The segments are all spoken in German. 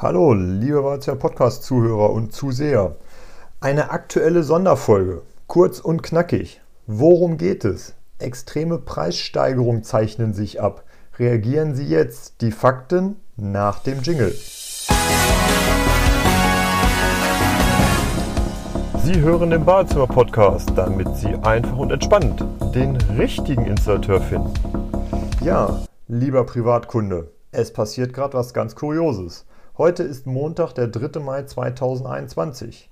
Hallo, liebe Walzer Podcast-Zuhörer und Zuseher. Eine aktuelle Sonderfolge, kurz und knackig. Worum geht es? Extreme Preissteigerungen zeichnen sich ab. Reagieren Sie jetzt. Die Fakten nach dem Jingle. Sie hören den Badezimmer-Podcast, damit Sie einfach und entspannt den richtigen Installateur finden. Ja, lieber Privatkunde, es passiert gerade was ganz Kurioses. Heute ist Montag, der 3. Mai 2021.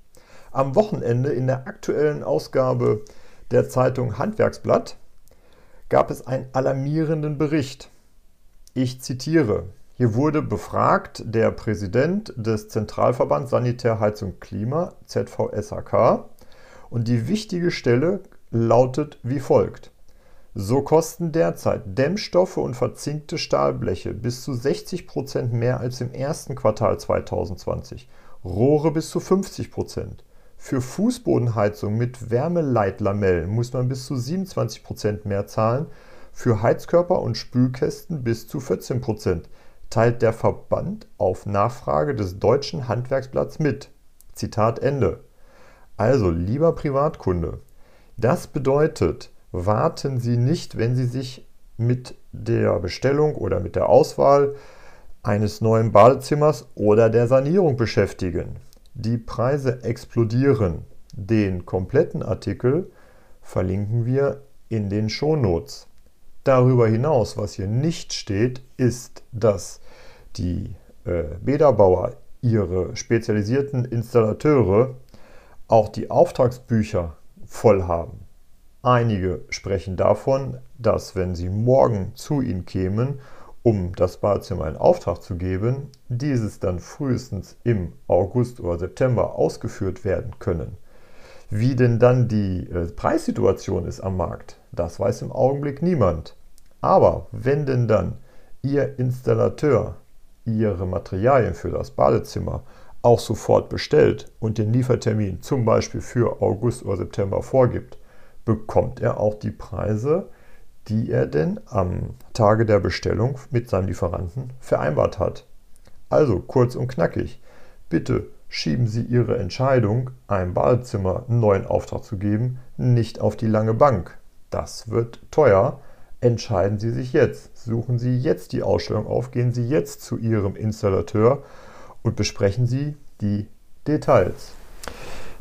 Am Wochenende in der aktuellen Ausgabe der Zeitung Handwerksblatt gab es einen alarmierenden Bericht. Ich zitiere. Hier wurde befragt der Präsident des Zentralverbands Sanitär, Heizung, Klima, ZVSHK, und die wichtige Stelle lautet wie folgt. So kosten derzeit Dämmstoffe und verzinkte Stahlbleche bis zu 60 Prozent mehr als im ersten Quartal 2020, Rohre bis zu 50%. Prozent. Für Fußbodenheizung mit Wärmeleitlamellen muss man bis zu 27 Prozent mehr zahlen, für Heizkörper und Spülkästen bis zu 14%, Prozent, teilt der Verband auf Nachfrage des Deutschen Handwerksblatts mit. Zitat Ende. Also, lieber Privatkunde, das bedeutet, warten Sie nicht, wenn Sie sich mit der Bestellung oder mit der Auswahl eines neuen Badezimmers oder der Sanierung beschäftigen. Die Preise explodieren. Den kompletten Artikel verlinken wir in den Shownotes. Darüber hinaus, was hier nicht steht, ist, dass die äh, Bäderbauer ihre spezialisierten Installateure auch die Auftragsbücher voll haben. Einige sprechen davon, dass wenn sie morgen zu ihnen kämen, um das Badezimmer in Auftrag zu geben, dieses dann frühestens im August oder September ausgeführt werden können. Wie denn dann die äh, Preissituation ist am Markt, das weiß im Augenblick niemand. Aber wenn denn dann Ihr Installateur Ihre Materialien für das Badezimmer auch sofort bestellt und den Liefertermin zum Beispiel für August oder September vorgibt, bekommt er auch die Preise, die er denn am Tage der Bestellung mit seinem Lieferanten vereinbart hat. Also kurz und knackig, bitte schieben Sie Ihre Entscheidung, einem Badezimmer einen neuen Auftrag zu geben, nicht auf die lange Bank. Das wird teuer. Entscheiden Sie sich jetzt. Suchen Sie jetzt die Ausstellung auf, gehen Sie jetzt zu Ihrem Installateur und besprechen Sie die Details.